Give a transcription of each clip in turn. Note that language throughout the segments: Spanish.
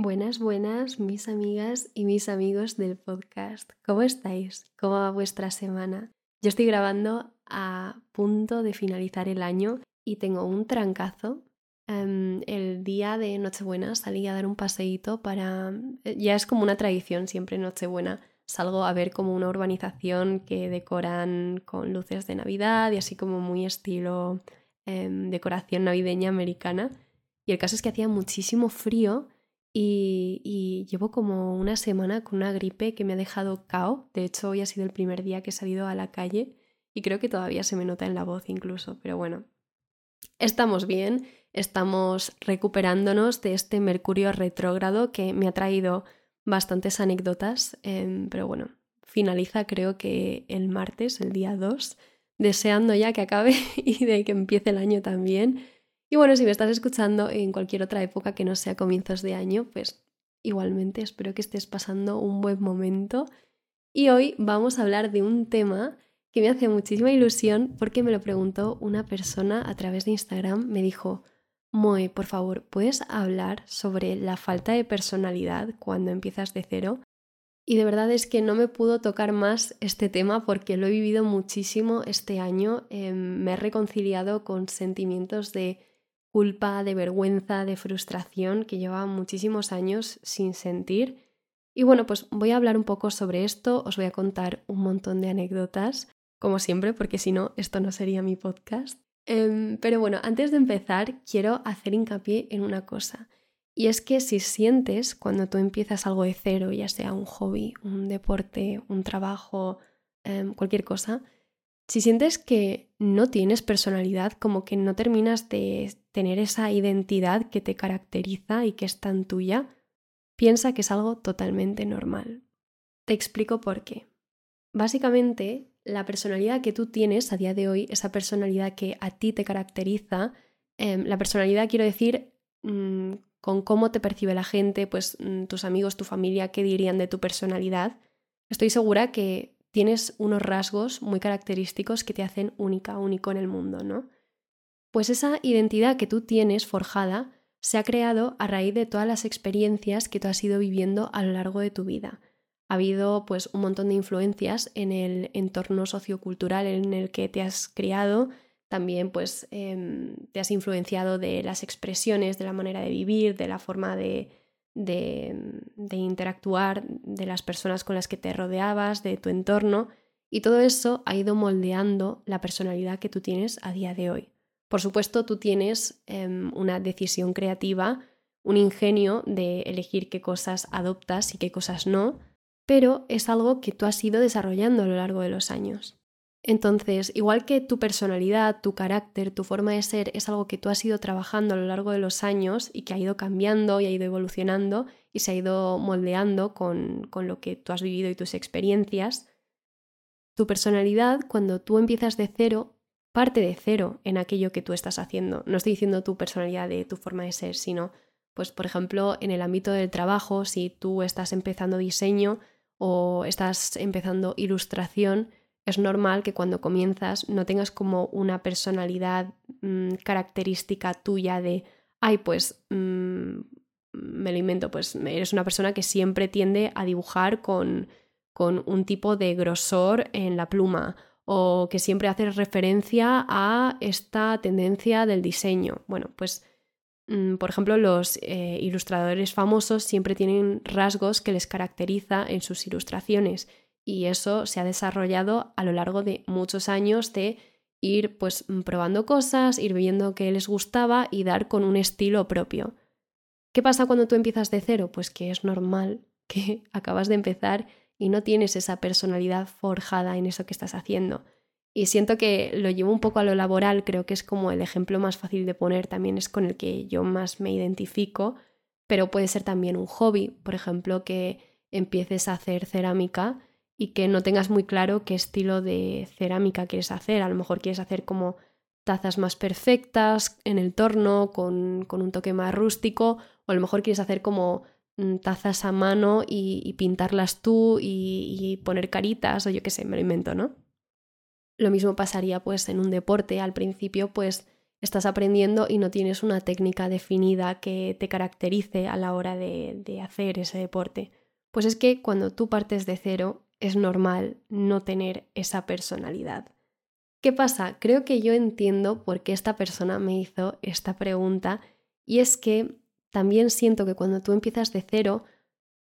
Buenas, buenas, mis amigas y mis amigos del podcast. ¿Cómo estáis? ¿Cómo va vuestra semana? Yo estoy grabando a punto de finalizar el año y tengo un trancazo. Em, el día de Nochebuena salí a dar un paseíto para... Eh, ya es como una tradición siempre Nochebuena. Salgo a ver como una urbanización que decoran con luces de Navidad y así como muy estilo em, decoración navideña americana. Y el caso es que hacía muchísimo frío y, llevo como una semana con una gripe que me ha dejado cao. De hecho, hoy ha sido el primer día que he salido a la calle y creo que todavía se me nota en la voz incluso, pero bueno. Estamos bien, estamos recuperándonos de este Mercurio retrógrado que me ha traído bastantes anécdotas, em, pero bueno, finaliza creo que el martes, el día 2, deseando ya que acabe y de que empiece el año también. Y bueno, si me estás escuchando en cualquier otra época que no sea comienzos de año, pues igualmente espero que estés pasando un buen momento. Y hoy vamos a hablar de un tema que me hace muchísima ilusión porque me lo preguntó una persona a través de Instagram. Me dijo, Moe, por favor, ¿puedes hablar sobre la falta de personalidad cuando empiezas de cero? Y de verdad es que no me pudo tocar más este tema porque lo he vivido muchísimo este año. Em, me he reconciliado con sentimientos de culpa, de vergüenza, de frustración que llevaba muchísimos años sin sentir. Y bueno, pues voy a hablar un poco sobre esto, os voy a contar un montón de anécdotas, como siempre, porque si no, esto no sería mi podcast. Em, pero bueno, antes de empezar, quiero hacer hincapié en una cosa. Y es que si sientes cuando tú empiezas algo de cero, ya sea un hobby, un deporte, un trabajo, em, cualquier cosa, si sientes que no tienes personalidad, como que no terminas de tener esa identidad que te caracteriza y que es tan tuya, piensa que es algo totalmente normal. Te explico por qué. Básicamente, la personalidad que tú tienes a día de hoy, esa personalidad que a ti te caracteriza, em, la personalidad quiero decir mm, con cómo te percibe la gente, pues mm, tus amigos, tu familia, qué dirían de tu personalidad, estoy segura que tienes unos rasgos muy característicos que te hacen única, único en el mundo, ¿no? Pues esa identidad que tú tienes forjada se ha creado a raíz de todas las experiencias que tú has ido viviendo a lo largo de tu vida. Ha habido pues un montón de influencias en el entorno sociocultural en el que te has criado, también pues em, te has influenciado de las expresiones, de la manera de vivir, de la forma de, de, interactuar, de las personas con las que te rodeabas, de tu entorno, y todo eso ha ido moldeando la personalidad que tú tienes a día de hoy. Por supuesto, tú tienes em, una decisión creativa, un ingenio de elegir qué cosas adoptas y qué cosas no, pero es algo que tú has ido desarrollando a lo largo de los años. Entonces, igual que tu personalidad, tu carácter, tu forma de ser es algo que tú has ido trabajando a lo largo de los años y que ha ido cambiando y ha ido evolucionando y se ha ido moldeando con, con lo que tú has vivido y tus experiencias, tu personalidad, cuando tú empiezas de cero, parte de cero en aquello que tú estás haciendo. No estoy diciendo tu personalidad de tu forma de ser, sino, pues, por ejemplo, en el ámbito del trabajo, si tú estás empezando diseño o estás empezando ilustración, es normal que cuando comienzas no tengas como una personalidad mm, característica tuya de, ay, pues mm, me lo invento, pues eres una persona que siempre tiende a dibujar con, con un tipo de grosor en la pluma o que siempre haces referencia a esta tendencia del diseño. Bueno, pues mm, por ejemplo, los eh, ilustradores famosos siempre tienen rasgos que les caracteriza en sus ilustraciones y eso se ha desarrollado a lo largo de muchos años de ir pues mm, probando cosas, ir viendo qué les gustaba y dar con un estilo propio. ¿Qué pasa cuando tú empiezas de cero? Pues que es normal que acabas de empezar y no tienes esa personalidad forjada en eso que estás haciendo. Y siento que lo llevo un poco a lo laboral, creo que es como el ejemplo más fácil de poner, también es con el que yo más me identifico, pero puede ser también un hobby, por ejemplo, que empieces a hacer cerámica y que no tengas muy claro qué estilo de cerámica quieres hacer. A lo mejor quieres hacer como tazas más perfectas en el torno, con, un toque más rústico, o a lo mejor quieres hacer como tazas a mano y, pintarlas tú y, y, poner caritas, o yo qué sé, me lo invento, ¿no? Lo mismo pasaría pues en un deporte. Al principio pues estás aprendiendo y no tienes una técnica definida que te caracterice a la hora de, de hacer ese deporte. Pues es que cuando tú partes de cero es normal no tener esa personalidad. ¿Qué pasa? Creo que yo entiendo por qué esta persona me hizo esta pregunta y es que también siento que cuando tú empiezas de cero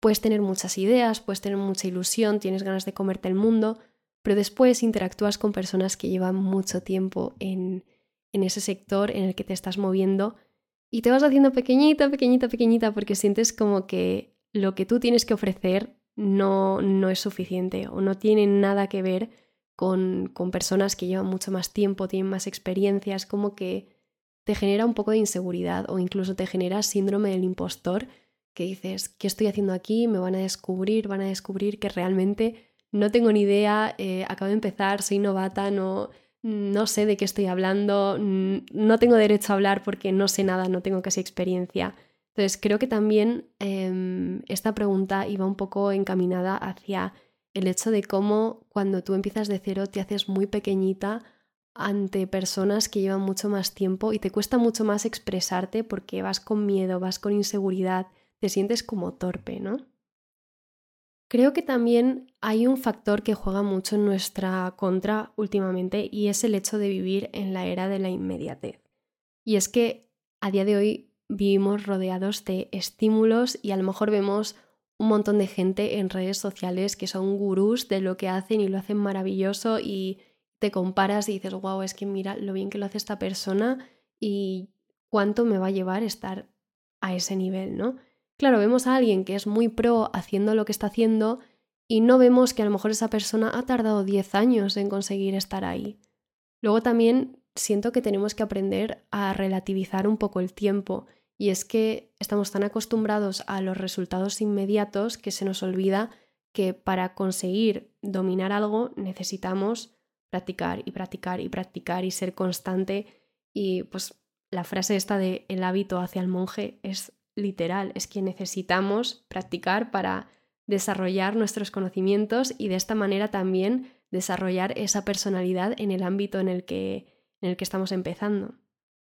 puedes tener muchas ideas, puedes tener mucha ilusión, tienes ganas de comerte el mundo, pero después interactúas con personas que llevan mucho tiempo en, en ese sector en el que te estás moviendo y te vas haciendo pequeñita, pequeñita, pequeñita porque sientes como que lo que tú tienes que ofrecer no, no es suficiente o no tiene nada que ver con, con personas que llevan mucho más tiempo, tienen más experiencias, como que te genera un poco de inseguridad o incluso te genera síndrome del impostor que dices, ¿qué estoy haciendo aquí? Me van a descubrir, van a descubrir que realmente no tengo ni idea, eh, acabo de empezar, soy novata, no, no sé de qué estoy hablando, no tengo derecho a hablar porque no sé nada, no tengo casi experiencia. Entonces creo que también em, esta pregunta iba un poco encaminada hacia el hecho de cómo cuando tú empiezas de cero te haces muy pequeñita ante personas que llevan mucho más tiempo y te cuesta mucho más expresarte porque vas con miedo, vas con inseguridad, te sientes como torpe, ¿no? Creo que también hay un factor que juega mucho en nuestra contra últimamente y es el hecho de vivir en la era de la inmediatez. Y es que a día de hoy vivimos rodeados de estímulos y a lo mejor vemos un montón de gente en redes sociales que son gurús de lo que hacen y lo hacen maravilloso y te comparas y dices, wow, es que mira lo bien que lo hace esta persona y cuánto me va a llevar estar a ese nivel, ¿no? Claro, vemos a alguien que es muy pro haciendo lo que está haciendo y no vemos que a lo mejor esa persona ha tardado 10 años en conseguir estar ahí. Luego también siento que tenemos que aprender a relativizar un poco el tiempo y es que estamos tan acostumbrados a los resultados inmediatos que se nos olvida que para conseguir dominar algo necesitamos practicar y practicar y practicar y ser constante y pues la frase esta de el hábito hacia el monje es literal, es que necesitamos practicar para desarrollar nuestros conocimientos y de esta manera también desarrollar esa personalidad en el ámbito en el que, en el que estamos empezando.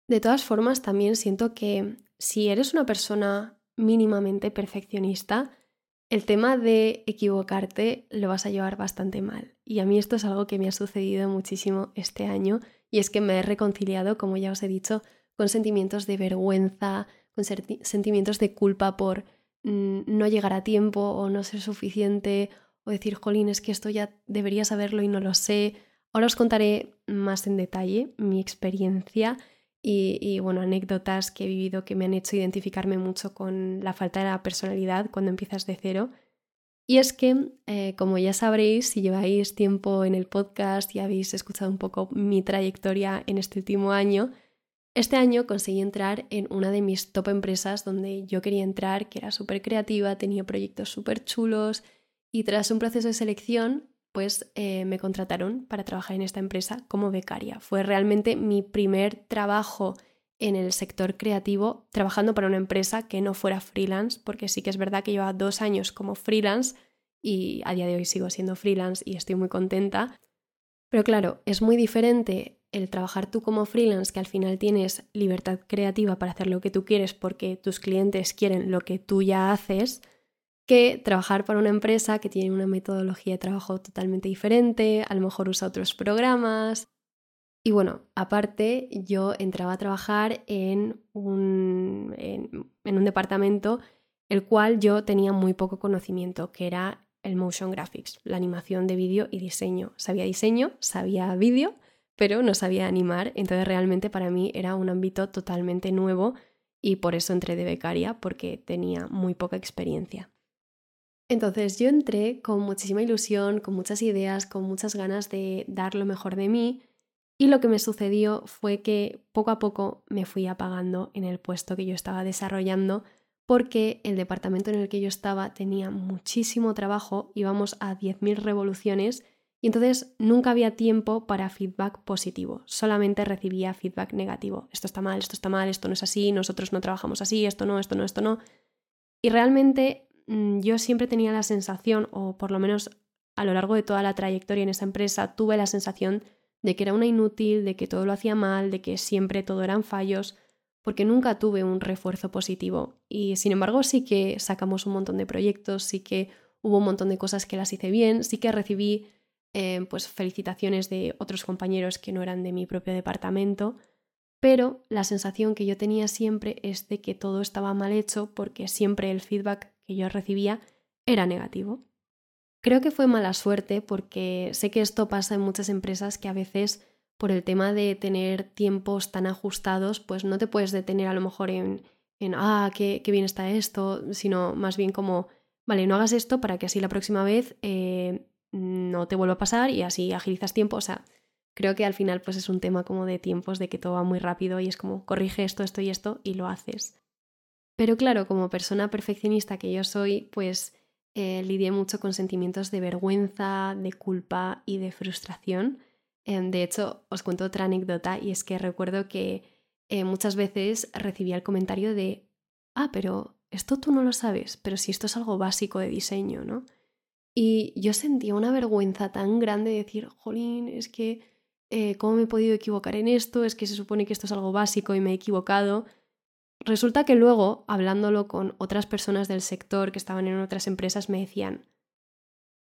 De todas formas, también siento que si eres una persona mínimamente perfeccionista, el tema de equivocarte lo vas a llevar bastante mal. Y a mí esto es algo que me ha sucedido muchísimo este año y es que me he reconciliado, como ya os he dicho, con sentimientos de vergüenza, con sentimientos de culpa por mm, no llegar a tiempo o no ser suficiente o decir, jolín, es que esto ya debería saberlo y no lo sé. Ahora os contaré más en detalle mi experiencia y, bueno, anécdotas que he vivido que me han hecho identificarme mucho con la falta de la personalidad cuando empiezas de cero. Y es que, eh, como ya sabréis, si lleváis tiempo en el podcast y habéis escuchado un poco mi trayectoria en este último año, este año conseguí entrar en una de mis top empresas donde yo quería entrar, que era súper creativa, tenía proyectos súper chulos y tras un proceso de selección pues me contrataron para trabajar en esta empresa como becaria. Fue realmente mi primer trabajo en el sector creativo, trabajando para una empresa que no fuera freelance, porque sí que es verdad que lleva dos años como freelance y a día de hoy sigo siendo freelance y estoy muy contenta. Pero claro, es muy diferente el trabajar tú como freelance, que al final tienes libertad creativa para hacer lo que tú quieres porque tus clientes quieren lo que tú ya haces, que trabajar para una empresa que tiene una metodología de trabajo totalmente diferente, a lo mejor usa otros programas. Y bueno, aparte yo entraba a trabajar en un, en, un departamento el cual yo tenía muy poco conocimiento, que era el motion graphics, la animación de vídeo y diseño. Sabía diseño, sabía vídeo, pero no sabía animar, entonces realmente para mí era un ámbito totalmente nuevo y por eso entré de becaria, porque tenía muy poca experiencia. Entonces yo entré con muchísima ilusión, con muchas ideas, con muchas ganas de dar lo mejor de mí y lo que me sucedió fue que poco a poco me fui apagando en el puesto que yo estaba desarrollando porque el departamento en el que yo estaba tenía muchísimo trabajo, íbamos a 10.000 revoluciones y entonces nunca había tiempo para feedback positivo, solamente recibía feedback negativo. Esto está mal, esto está mal, esto no es así, nosotros no trabajamos así, esto no, esto no, esto no. Y realmente yo siempre tenía la sensación, o por lo menos a lo largo de toda la trayectoria en esa empresa, tuve la sensación de que era una inútil, de que todo lo hacía mal, de que siempre todo eran fallos, porque nunca tuve un refuerzo positivo. Y sin embargo sí que sacamos un montón de proyectos, sí que hubo un montón de cosas que las hice bien, sí que recibí eh, pues felicitaciones de otros compañeros que no eran de mi propio departamento, pero la sensación que yo tenía siempre es de que todo estaba mal hecho porque siempre el feedback que yo recibía era negativo. Creo que fue mala suerte porque sé que esto pasa en muchas empresas que a veces por el tema de tener tiempos tan ajustados, pues no te puedes detener a lo mejor en, en ah, qué, qué bien está esto, sino más bien como, vale, no hagas esto para que así la próxima vez eh, no te vuelva a pasar y así agilizas tiempo. O sea, creo que al final pues es un tema como de tiempos, de que todo va muy rápido y es como corrige esto, esto y esto y lo haces. Pero claro, como persona perfeccionista que yo soy, pues eh, lidié mucho con sentimientos de vergüenza, de culpa y de frustración. Em, de hecho, os cuento otra anécdota y es que recuerdo que eh, muchas veces recibía el comentario de, ah, pero esto tú no lo sabes, pero si esto es algo básico de diseño, ¿no? Y yo sentía una vergüenza tan grande de decir, jolín, es que, eh, ¿cómo me he podido equivocar en esto? Es que se supone que esto es algo básico y me he equivocado. Resulta que luego, hablándolo con otras personas del sector que estaban en otras empresas, me decían,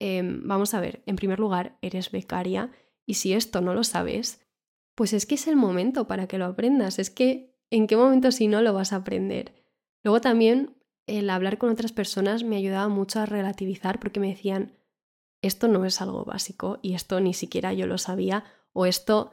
em, vamos a ver, en primer lugar, eres becaria y si esto no lo sabes, pues es que es el momento para que lo aprendas. Es que, ¿en qué momento si no lo vas a aprender? Luego también el hablar con otras personas me ayudaba mucho a relativizar porque me decían, esto no es algo básico y esto ni siquiera yo lo sabía o esto,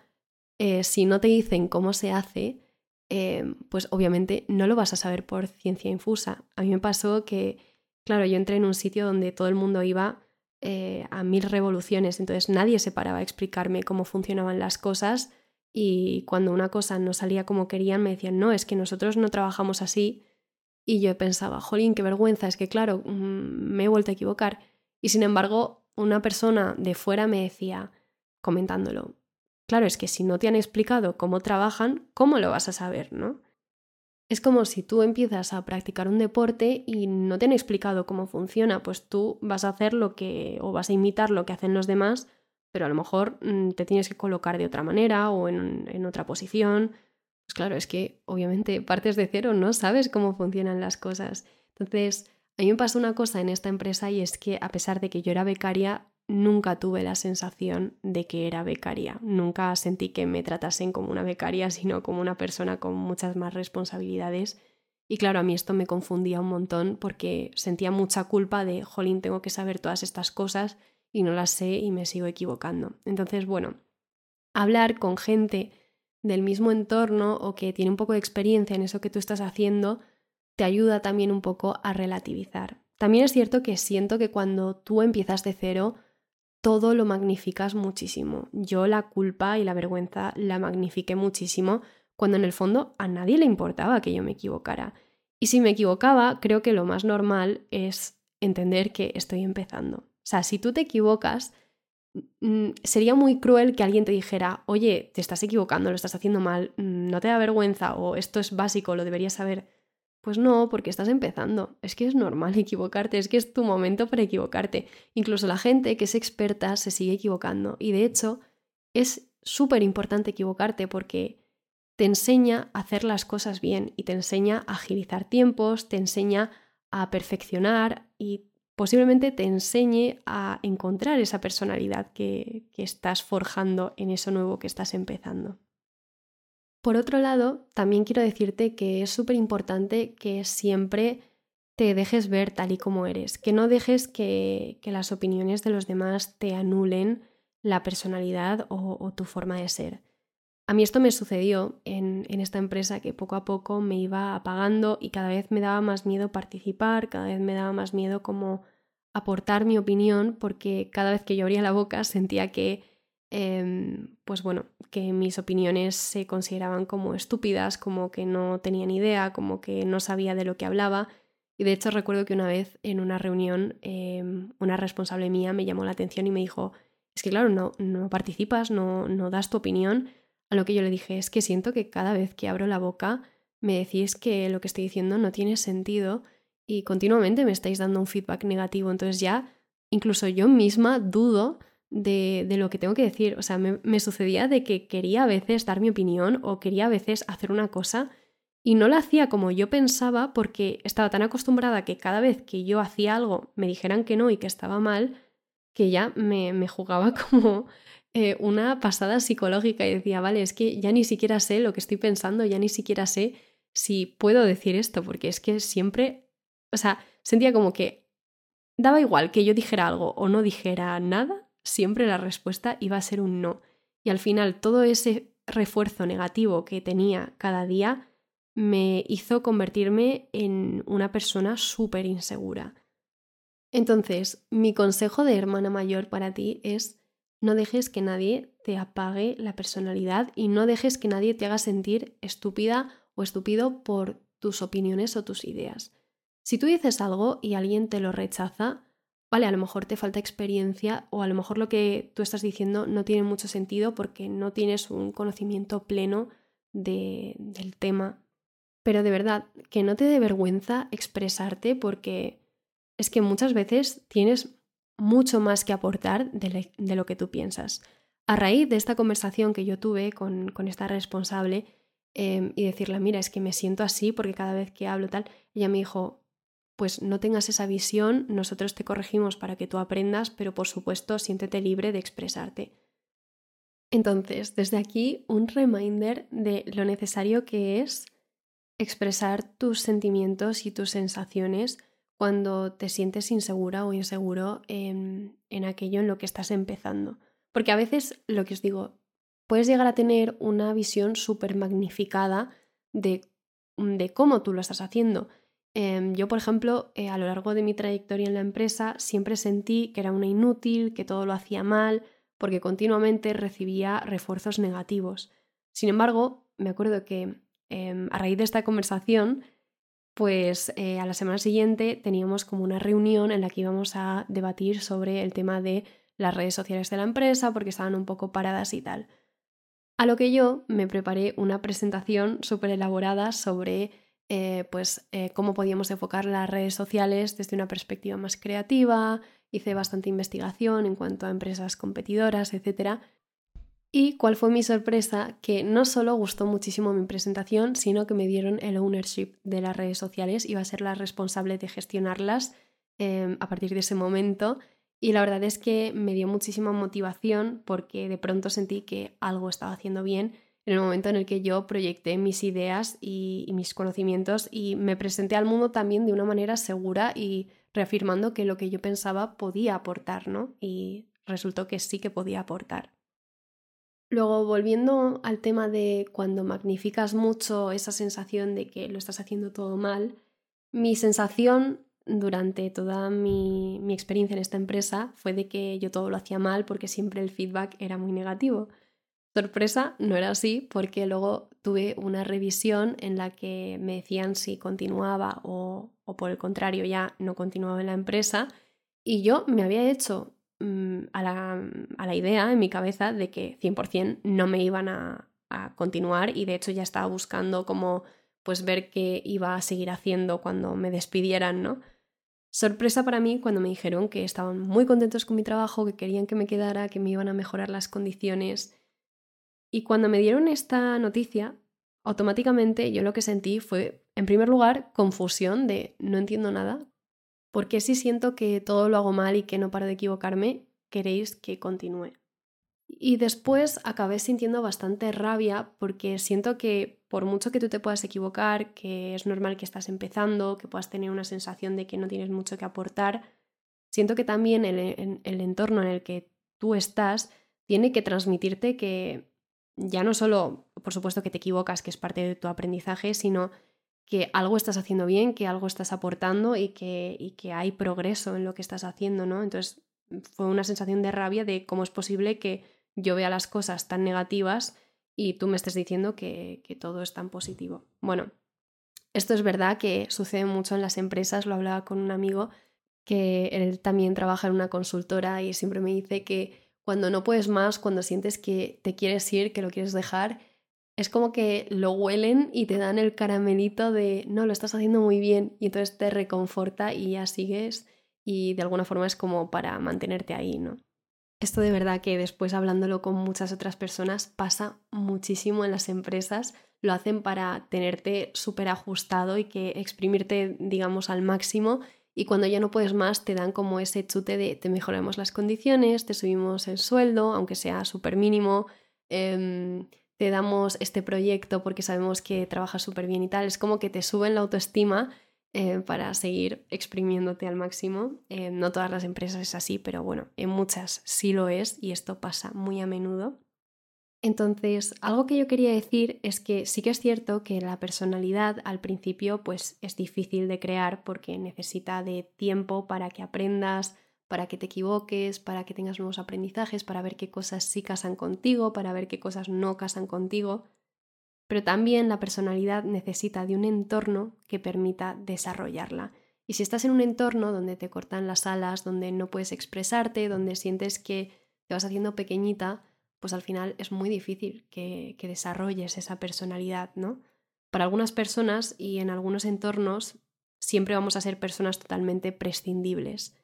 eh, si no te dicen cómo se hace, eh, pues obviamente no lo vas a saber por ciencia infusa. A mí me pasó que, claro, yo entré en un sitio donde todo el mundo iba eh, a mil revoluciones, entonces nadie se paraba a explicarme cómo funcionaban las cosas y cuando una cosa no salía como querían me decían, no, es que nosotros no trabajamos así y yo pensaba, jolín, qué vergüenza, es que claro, mm, me he vuelto a equivocar. Y sin embargo, una persona de fuera me decía, comentándolo, claro, es que si no te han explicado cómo trabajan, ¿cómo lo vas a saber, no? Es como si tú empiezas a practicar un deporte y no te han explicado cómo funciona, pues tú vas a hacer lo que, o vas a imitar lo que hacen los demás, pero a lo mejor mm, te tienes que colocar de otra manera o en, en otra posición, pues claro, es que obviamente partes de cero, no sabes cómo funcionan las cosas. Entonces, a mí me pasó una cosa en esta empresa y es que a pesar de que yo era becaria, nunca tuve la sensación de que era becaria. Nunca sentí que me tratasen como una becaria, sino como una persona con muchas más responsabilidades. Y claro, a mí esto me confundía un montón porque sentía mucha culpa de, jolín, tengo que saber todas estas cosas y no las sé y me sigo equivocando. Entonces, bueno, hablar con gente del mismo entorno o que tiene un poco de experiencia en eso que tú estás haciendo, te ayuda también un poco a relativizar. También es cierto que siento que cuando tú empiezas de cero, todo lo magnificas muchísimo. Yo la culpa y la vergüenza la magnifiqué muchísimo cuando en el fondo a nadie le importaba que yo me equivocara. Y si me equivocaba, creo que lo más normal es entender que estoy empezando. O sea, si tú te equivocas, Mm, sería muy cruel que alguien te dijera, oye, te estás equivocando, lo estás haciendo mal, mm, no te da vergüenza o esto es básico, lo deberías saber. Pues no, porque estás empezando. Es que es normal equivocarte, es que es tu momento para equivocarte. Incluso la gente que es experta se sigue equivocando. Y de hecho, es súper importante equivocarte porque te enseña a hacer las cosas bien y te enseña a agilizar tiempos, te enseña a perfeccionar y posiblemente te enseñe a encontrar esa personalidad que, estás forjando en eso nuevo que estás empezando. Por otro lado, también quiero decirte que es súper importante que siempre te dejes ver tal y como eres, que no dejes que, las opiniones de los demás te anulen la personalidad o, tu forma de ser. A mí esto me sucedió en, en, esta empresa que poco a poco me iba apagando y cada vez me daba más miedo participar, cada vez me daba más miedo como aportar mi opinión porque cada vez que yo abría la boca sentía que, em, pues bueno, que mis opiniones se consideraban como estúpidas, como que no tenía ni idea, como que no sabía de lo que hablaba. Y de hecho recuerdo que una vez en una reunión em, una responsable mía me llamó la atención y me dijo, es que claro, no, no participas, no, no das tu opinión. A lo que yo le dije, es que siento que cada vez que abro la boca me decís que lo que estoy diciendo no tiene sentido y continuamente me estáis dando un feedback negativo. Entonces ya incluso yo misma dudo de, de, lo que tengo que decir. O sea, me, me, sucedía de que quería a veces dar mi opinión o quería a veces hacer una cosa y no la hacía como yo pensaba porque estaba tan acostumbrada que cada vez que yo hacía algo me dijeran que no y que estaba mal, que ya me, me jugaba como eh, una pasada psicológica y decía, vale, es que ya ni siquiera sé lo que estoy pensando, ya ni siquiera sé si puedo decir esto, porque es que siempre, o sea, sentía como que daba igual que yo dijera algo o no dijera nada, siempre la respuesta iba a ser un no. Y al final todo ese refuerzo negativo que tenía cada día me hizo convertirme en una persona súper insegura. Entonces, mi consejo de hermana mayor para ti es no dejes que nadie te apague la personalidad y no dejes que nadie te haga sentir estúpida o estúpido por tus opiniones o tus ideas. Si tú dices algo y alguien te lo rechaza, vale, a lo mejor te falta experiencia o a lo mejor lo que tú estás diciendo no tiene mucho sentido porque no tienes un conocimiento pleno de, del tema pero de verdad, que no te dé vergüenza expresarte porque es que muchas veces tienes mucho más que aportar de, lo que tú piensas. A raíz de esta conversación que yo tuve con, esta responsable em, y decirle, mira, es que me siento así porque cada vez que hablo tal, ella me dijo, pues no tengas esa visión, nosotros te corregimos para que tú aprendas, pero por supuesto siéntete libre de expresarte. Entonces, desde aquí, un reminder de lo necesario que es expresar tus sentimientos y tus sensaciones cuando te sientes insegura o inseguro en, aquello en lo que estás empezando. Porque a veces, lo que os digo, puedes llegar a tener una visión súper magnificada de, de, cómo tú lo estás haciendo. Em, yo, por ejemplo, eh, a lo largo de mi trayectoria en la empresa siempre sentí que era una inútil, que todo lo hacía mal, porque continuamente recibía refuerzos negativos. Sin embargo, me acuerdo que Em, a raíz de esta conversación, pues eh, a la semana siguiente teníamos como una reunión en la que íbamos a debatir sobre el tema de las redes sociales de la empresa porque estaban un poco paradas y tal. A lo que yo me preparé una presentación súper elaborada sobre eh, pues, eh, cómo podíamos enfocar las redes sociales desde una perspectiva más creativa, hice bastante investigación en cuanto a empresas competidoras, etc. Y cuál fue mi sorpresa, que no solo gustó muchísimo mi presentación, sino que me dieron el ownership de las redes sociales, iba a ser la responsable de gestionarlas em, a partir de ese momento. Y la verdad es que me dio muchísima motivación porque de pronto sentí que algo estaba haciendo bien en el momento en el que yo proyecté mis ideas y, mis conocimientos y me presenté al mundo también de una manera segura y reafirmando que lo que yo pensaba podía aportar, ¿no? Y resultó que sí que podía aportar. Luego, volviendo al tema de cuando magnificas mucho esa sensación de que lo estás haciendo todo mal, mi sensación durante toda mi, experiencia en esta empresa fue de que yo todo lo hacía mal porque siempre el feedback era muy negativo. Sorpresa, no era así porque luego tuve una revisión en la que me decían si continuaba o, o por el contrario ya no continuaba en la empresa y yo me había hecho Mm, a la, idea en mi cabeza de que 100% no me iban a, continuar y de hecho ya estaba buscando como pues ver qué iba a seguir haciendo cuando me despidieran, ¿no? Sorpresa para mí cuando me dijeron que estaban muy contentos con mi trabajo, que querían que me quedara, que me iban a mejorar las condiciones. Y cuando me dieron esta noticia, automáticamente yo lo que sentí fue, en primer lugar, confusión de no entiendo nada, porque si siento que todo lo hago mal y que no paro de equivocarme, queréis que continúe. Y después acabé sintiendo bastante rabia porque siento que por mucho que tú te puedas equivocar, que es normal que estás empezando, que puedas tener una sensación de que no tienes mucho que aportar, siento que también el, el entorno en el que tú estás tiene que transmitirte que ya no solo, por supuesto, que te equivocas, que es parte de tu aprendizaje, sino que algo estás haciendo bien, que algo estás aportando y que, y que hay progreso en lo que estás haciendo, ¿no? Entonces fue una sensación de rabia de cómo es posible que yo vea las cosas tan negativas y tú me estés diciendo que, que todo es tan positivo. Bueno, esto es verdad que sucede mucho en las empresas, lo hablaba con un amigo que él también trabaja en una consultora y siempre me dice que cuando no puedes más, cuando sientes que te quieres ir, que lo quieres dejar, es como que lo huelen y te dan el caramelito de, no, lo estás haciendo muy bien y entonces te reconforta y ya sigues y de alguna forma es como para mantenerte ahí, ¿no? Esto de verdad que después hablándolo con muchas otras personas pasa muchísimo en las empresas. Lo hacen para tenerte súper ajustado y que exprimirte, digamos, al máximo. Y cuando ya no puedes más, te dan como ese chute de te mejoramos las condiciones, te subimos el sueldo, aunque sea súper mínimo, em, te damos este proyecto porque sabemos que trabajas súper bien y tal. Es como que te suben la autoestima eh, para seguir exprimiéndote al máximo. Eh, no todas las empresas es así, pero bueno, en muchas sí lo es y esto pasa muy a menudo. Entonces, algo que yo quería decir es que sí que es cierto que la personalidad al principio pues es difícil de crear porque necesita de tiempo para que aprendas, para que te equivoques, para que tengas nuevos aprendizajes, para ver qué cosas sí casan contigo, para ver qué cosas no casan contigo pero también la personalidad necesita de un entorno que permita desarrollarla. Y si estás en un entorno donde te cortan las alas, donde no puedes expresarte, donde sientes que te vas haciendo pequeñita, pues al final es muy difícil que, que desarrolles esa personalidad, ¿no? Para algunas personas y en algunos entornos siempre vamos a ser personas totalmente prescindibles,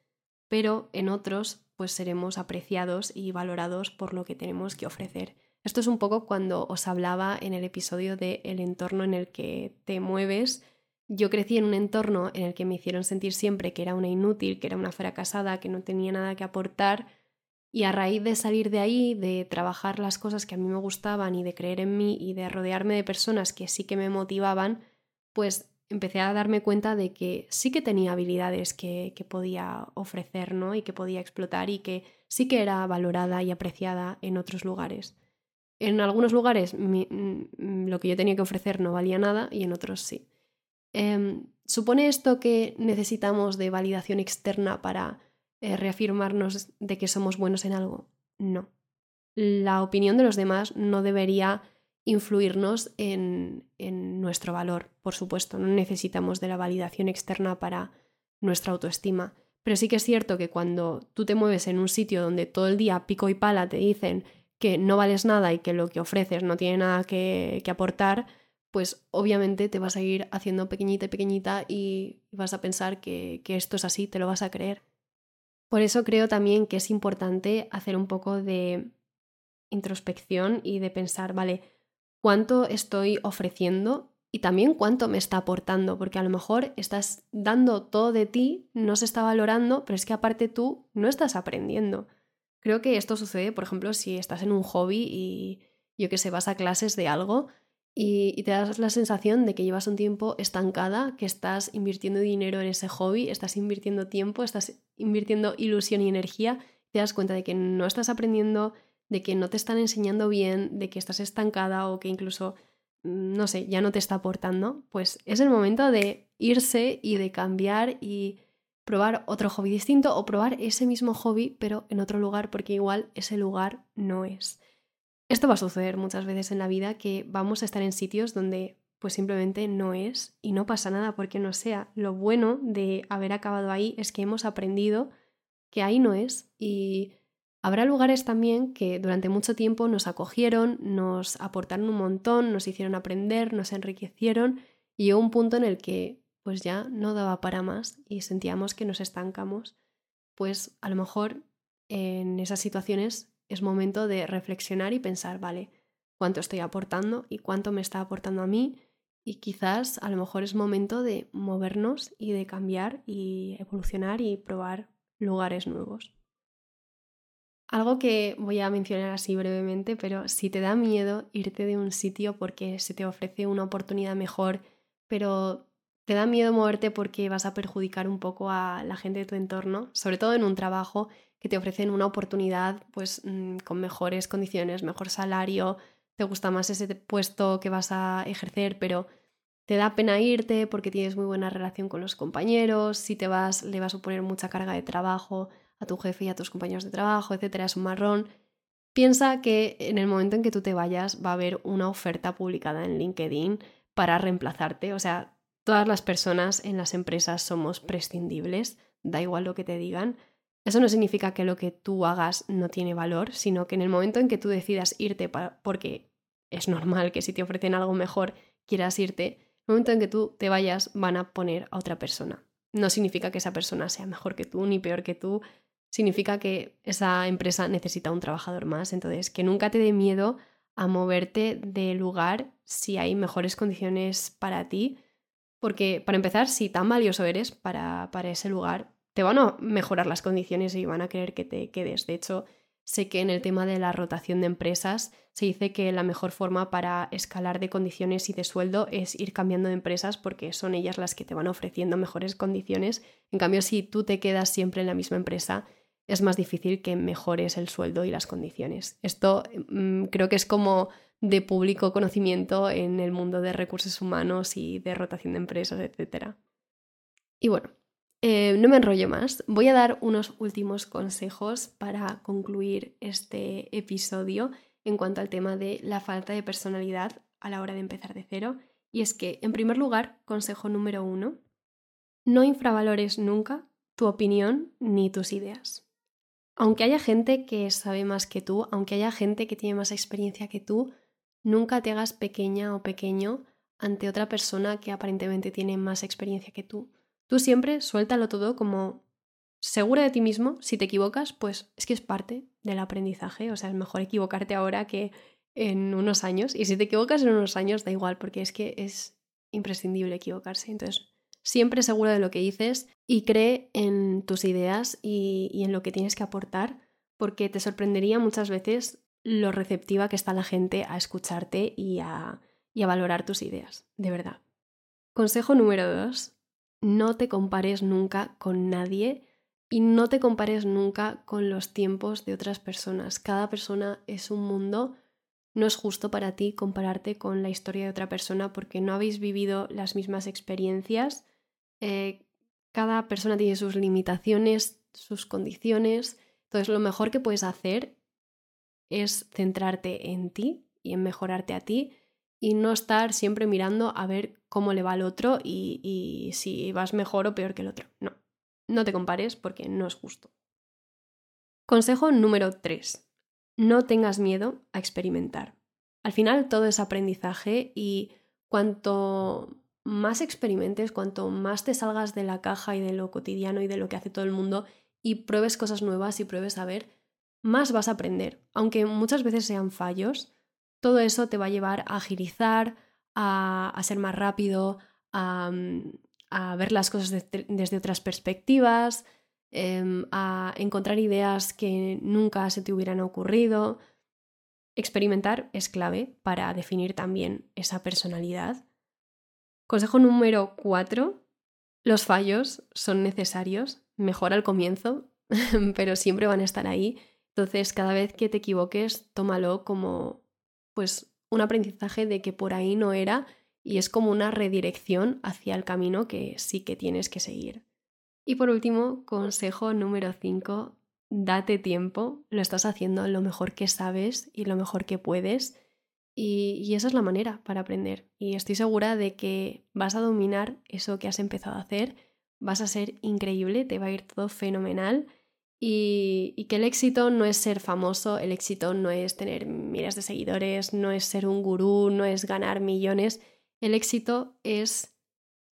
pero en otros pues seremos apreciados y valorados por lo que tenemos que ofrecer. Esto es un poco cuando os hablaba en el episodio de el entorno en el que te mueves. Yo crecí en un entorno en el que me hicieron sentir siempre que era una inútil, que era una fracasada, que no tenía nada que aportar. Y a raíz de salir de ahí, de trabajar las cosas que a mí me gustaban y de creer en mí y de rodearme de personas que sí que me motivaban, pues empecé a darme cuenta de que sí que tenía habilidades que, que podía ofrecer, ¿no? Y que podía explotar y que sí que era valorada y apreciada en otros lugares. En algunos lugares mm, lo que yo tenía que ofrecer no valía nada y en otros sí. Em, ¿Supone esto que necesitamos de validación externa para eh, reafirmarnos de que somos buenos en algo? No. La opinión de los demás no debería influirnos en, en nuestro valor, por supuesto. No necesitamos de la validación externa para nuestra autoestima. Pero sí que es cierto que cuando tú te mueves en un sitio donde todo el día pico y pala te dicen que no vales nada y que lo que ofreces no tiene nada que, aportar, pues obviamente te vas a ir haciendo pequeñita y pequeñita y vas a pensar que, que esto es así, te lo vas a creer. Por eso creo también que es importante hacer un poco de introspección y de pensar, vale, ¿cuánto estoy ofreciendo y también cuánto me está aportando? Porque a lo mejor estás dando todo de ti, no se está valorando, pero es que aparte tú no estás aprendiendo. Creo que esto sucede, por ejemplo, si estás en un hobby y yo que sé, vas a clases de algo y, te das la sensación de que llevas un tiempo estancada, que estás invirtiendo dinero en ese hobby, estás invirtiendo tiempo, estás invirtiendo ilusión y energía, te das cuenta de que no estás aprendiendo, de que no te están enseñando bien, de que estás estancada o que incluso, mm, no sé, ya no te está aportando, pues es el momento de irse y de cambiar y probar otro hobby distinto o probar ese mismo hobby pero en otro lugar porque igual ese lugar no es. Esto va a suceder muchas veces en la vida que vamos a estar en sitios donde pues simplemente no es y no pasa nada porque no sea. Lo bueno de haber acabado ahí es que hemos aprendido que ahí no es y habrá lugares también que durante mucho tiempo nos acogieron, nos aportaron un montón, nos hicieron aprender, nos enriquecieron y llegó un punto en el que pues ya no daba para más y sentíamos que nos estancamos, pues a lo mejor en esas situaciones es momento de reflexionar y pensar, vale, cuánto estoy aportando y cuánto me está aportando a mí y quizás a lo mejor es momento de movernos y de cambiar y evolucionar y probar lugares nuevos. Algo que voy a mencionar así brevemente, pero si te da miedo irte de un sitio porque se te ofrece una oportunidad mejor, pero te da miedo moverte porque vas a perjudicar un poco a la gente de tu entorno, sobre todo en un trabajo que te ofrecen una oportunidad pues mm, con mejores condiciones, mejor salario, te gusta más ese puesto que vas a ejercer, pero te da pena irte porque tienes muy buena relación con los compañeros, si te vas le vas a poner mucha carga de trabajo a tu jefe y a tus compañeros de trabajo, etcétera, es un marrón. Piensa que en el momento en que tú te vayas va a haber una oferta publicada en LinkedIn para reemplazarte, o sea, todas las personas en las empresas somos prescindibles, da igual lo que te digan. Eso no significa que lo que tú hagas no tiene valor, sino que en el momento en que tú decidas irte, porque es normal que si te ofrecen algo mejor quieras irte, en el momento en que tú te vayas van a poner a otra persona. No significa que esa persona sea mejor que tú ni peor que tú, significa que esa empresa necesita un trabajador más. Entonces, que nunca te dé miedo a moverte de lugar si hay mejores condiciones para ti. Porque, para empezar, si tan valioso eres para, para ese lugar, te van a mejorar las condiciones y van a querer que te quedes. De hecho, sé que en el tema de la rotación de empresas se dice que la mejor forma para escalar de condiciones y de sueldo es ir cambiando de empresas porque son ellas las que te van ofreciendo mejores condiciones. En cambio, si tú te quedas siempre en la misma empresa, es más difícil que mejores el sueldo y las condiciones. Esto mm, creo que es como de público conocimiento en el mundo de recursos humanos y de rotación de empresas, etc. Y bueno, eh, no me enrollo más. Voy a dar unos últimos consejos para concluir este episodio en cuanto al tema de la falta de personalidad a la hora de empezar de cero. Y es que, en primer lugar, consejo número uno, no infravalores nunca tu opinión ni tus ideas. Aunque haya gente que sabe más que tú, aunque haya gente que tiene más experiencia que tú, nunca te hagas pequeña o pequeño ante otra persona que aparentemente tiene más experiencia que tú. Tú siempre suéltalo todo como segura de ti mismo. Si te equivocas, pues es que es parte del aprendizaje. O sea, es mejor equivocarte ahora que en unos años. Y si te equivocas en unos años, da igual, porque es que es imprescindible equivocarse. Entonces, siempre segura de lo que dices y cree en tus ideas y, en lo que tienes que aportar, porque te sorprendería muchas veces lo receptiva que está la gente a escucharte y a valorar tus ideas, de verdad. Consejo número dos, no te compares nunca con nadie y no te compares nunca con los tiempos de otras personas. Cada persona es un mundo. No es justo para ti compararte con la historia de otra persona porque no habéis vivido las mismas experiencias. Eh, cada persona tiene sus limitaciones, sus condiciones. Entonces lo mejor que puedes hacer es centrarte en ti y en mejorarte a ti y no estar siempre mirando a ver cómo le va al otro y, si vas mejor o peor que el otro. No, no te compares porque no es justo. Consejo número 3. No tengas miedo a experimentar. Al final todo es aprendizaje y cuanto más experimentes, cuanto más te salgas de la caja y de lo cotidiano y de lo que hace todo el mundo y pruebes cosas nuevas y pruebes a ver, más vas a aprender. Aunque muchas veces sean fallos, todo eso te va a llevar a agilizar, a, ser más rápido, a, mm, ver las cosas desde otras perspectivas, em, a encontrar ideas que nunca se te hubieran ocurrido. Experimentar es clave para definir también esa personalidad. Consejo número 4. Los fallos son necesarios, mejor al comienzo, pero siempre van a estar ahí. Entonces, cada vez que te equivoques, tómalo como pues un aprendizaje de que por ahí no era y es como una redirección hacia el camino que sí que tienes que seguir. Y por último, consejo número 5, date tiempo, lo estás haciendo lo mejor que sabes y lo mejor que puedes y, y, esa es la manera para aprender. Y estoy segura de que vas a dominar eso que has empezado a hacer, vas a ser increíble, te va a ir todo fenomenal y, que el éxito no es ser famoso, el éxito no es tener miles de seguidores, no es ser un gurú, no es ganar millones. El éxito es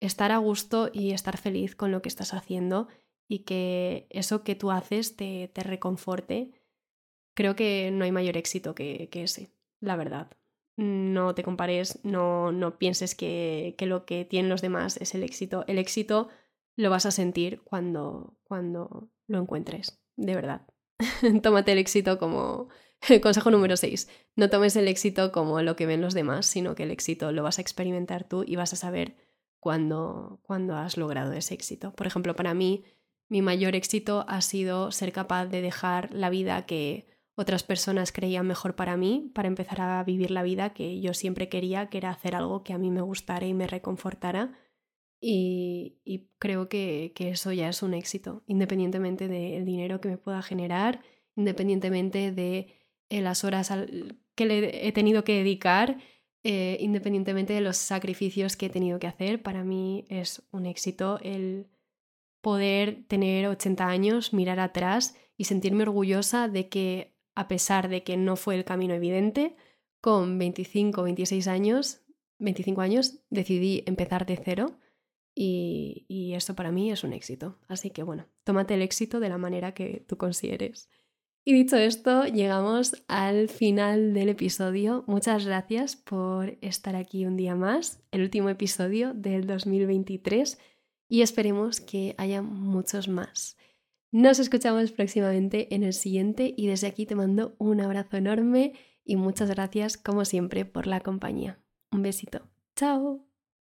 estar a gusto y estar feliz con lo que estás haciendo y que eso que tú haces te, te reconforte. Creo que no hay mayor éxito que, que, ese, la verdad. No te compares, no, no pienses que, que lo que tienen los demás es el éxito. El éxito lo vas a sentir cuando, cuando lo encuentres, de verdad. Tómate el éxito como... Consejo número 6. No tomes el éxito como lo que ven los demás, sino que el éxito lo vas a experimentar tú y vas a saber cuándo, cuándo has logrado ese éxito. Por ejemplo, para mí, mi mayor éxito ha sido ser capaz de dejar la vida que otras personas creían mejor para mí, para empezar a vivir la vida que yo siempre quería, que era hacer algo que a mí me gustara y me reconfortara y, creo que, eso ya es un éxito, independientemente del dinero que me pueda generar, independientemente de eh, las horas que le he tenido que dedicar, eh, independientemente de los sacrificios que he tenido que hacer. Para mí es un éxito el poder tener 80 años, mirar atrás y sentirme orgullosa de que, a pesar de que no fue el camino evidente, con 25, 26 años, 25 años, decidí empezar de cero y, y esto para mí es un éxito. Así que bueno, tómate el éxito de la manera que tú consideres. Y dicho esto, llegamos al final del episodio. Muchas gracias por estar aquí un día más, el último episodio del 2023 y esperemos que haya muchos más. Nos escuchamos próximamente en el siguiente y desde aquí te mando un abrazo enorme y muchas gracias como siempre por la compañía. Un besito. Chao.